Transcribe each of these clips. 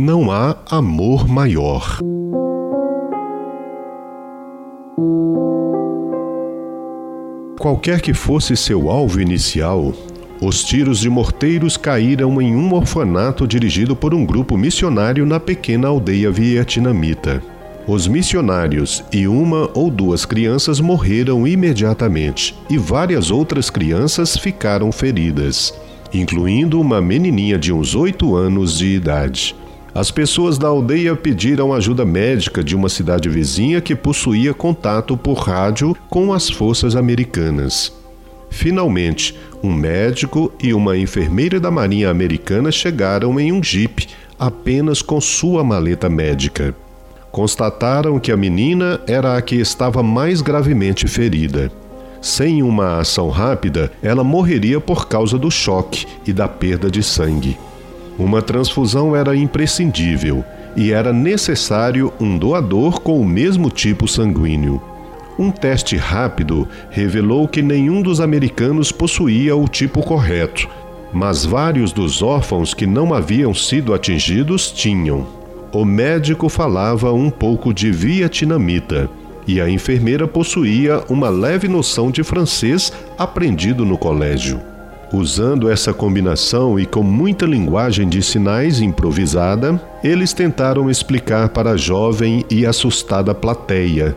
Não há amor maior. Qualquer que fosse seu alvo inicial, os tiros de morteiros caíram em um orfanato dirigido por um grupo missionário na pequena aldeia vietnamita. Os missionários e uma ou duas crianças morreram imediatamente e várias outras crianças ficaram feridas, incluindo uma menininha de uns oito anos de idade. As pessoas da aldeia pediram ajuda médica de uma cidade vizinha que possuía contato por rádio com as forças americanas. Finalmente, um médico e uma enfermeira da Marinha Americana chegaram em um jipe apenas com sua maleta médica. Constataram que a menina era a que estava mais gravemente ferida. Sem uma ação rápida, ela morreria por causa do choque e da perda de sangue. Uma transfusão era imprescindível e era necessário um doador com o mesmo tipo sanguíneo. Um teste rápido revelou que nenhum dos americanos possuía o tipo correto, mas vários dos órfãos que não haviam sido atingidos tinham. O médico falava um pouco de vietnamita e a enfermeira possuía uma leve noção de francês aprendido no colégio. Usando essa combinação e com muita linguagem de sinais improvisada, eles tentaram explicar para a jovem e assustada plateia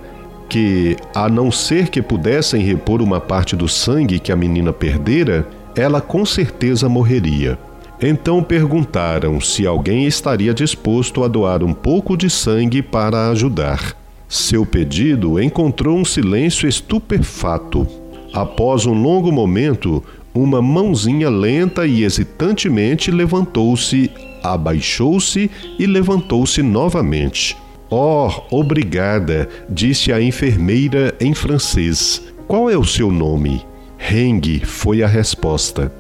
que, a não ser que pudessem repor uma parte do sangue que a menina perdera, ela com certeza morreria. Então perguntaram se alguém estaria disposto a doar um pouco de sangue para ajudar. Seu pedido encontrou um silêncio estupefato. Após um longo momento, uma mãozinha lenta e hesitantemente levantou-se, abaixou-se e levantou-se novamente. Oh, obrigada, disse a enfermeira em francês. Qual é o seu nome? Heng foi a resposta.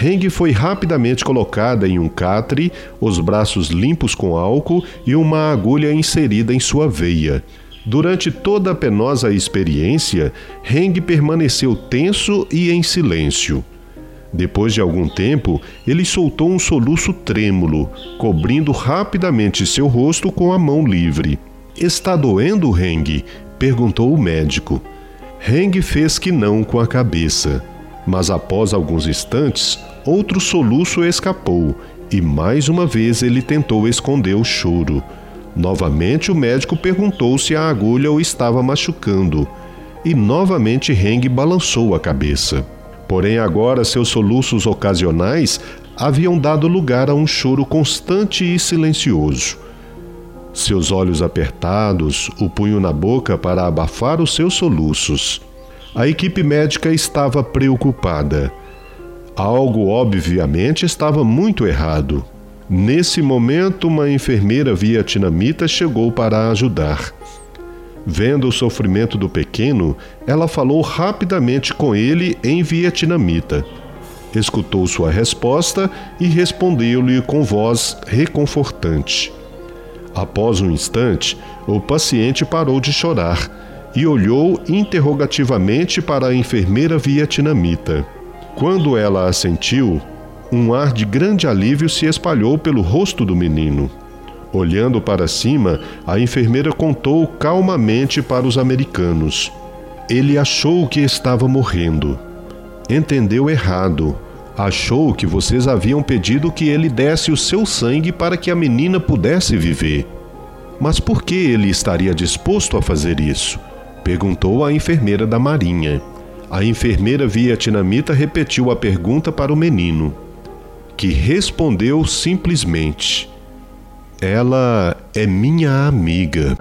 Heng foi rapidamente colocada em um catre, os braços limpos com álcool e uma agulha inserida em sua veia. Durante toda a penosa experiência, Heng permaneceu tenso e em silêncio. Depois de algum tempo, ele soltou um soluço trêmulo, cobrindo rapidamente seu rosto com a mão livre. Está doendo, Heng? perguntou o médico. Heng fez que não com a cabeça, mas após alguns instantes, outro soluço escapou e mais uma vez ele tentou esconder o choro. Novamente o médico perguntou se a agulha o estava machucando, e novamente Heng balançou a cabeça. Porém, agora seus soluços ocasionais haviam dado lugar a um choro constante e silencioso. Seus olhos apertados, o punho na boca para abafar os seus soluços. A equipe médica estava preocupada. Algo, obviamente, estava muito errado. Nesse momento, uma enfermeira vietnamita chegou para ajudar. Vendo o sofrimento do pequeno, ela falou rapidamente com ele em vietnamita. Escutou sua resposta e respondeu-lhe com voz reconfortante. Após um instante, o paciente parou de chorar e olhou interrogativamente para a enfermeira vietnamita. Quando ela assentiu, um ar de grande alívio se espalhou pelo rosto do menino. Olhando para cima, a enfermeira contou calmamente para os americanos. Ele achou que estava morrendo. Entendeu errado. Achou que vocês haviam pedido que ele desse o seu sangue para que a menina pudesse viver. Mas por que ele estaria disposto a fazer isso? perguntou a enfermeira da Marinha. A enfermeira vietnamita repetiu a pergunta para o menino, que respondeu simplesmente: ela é minha amiga.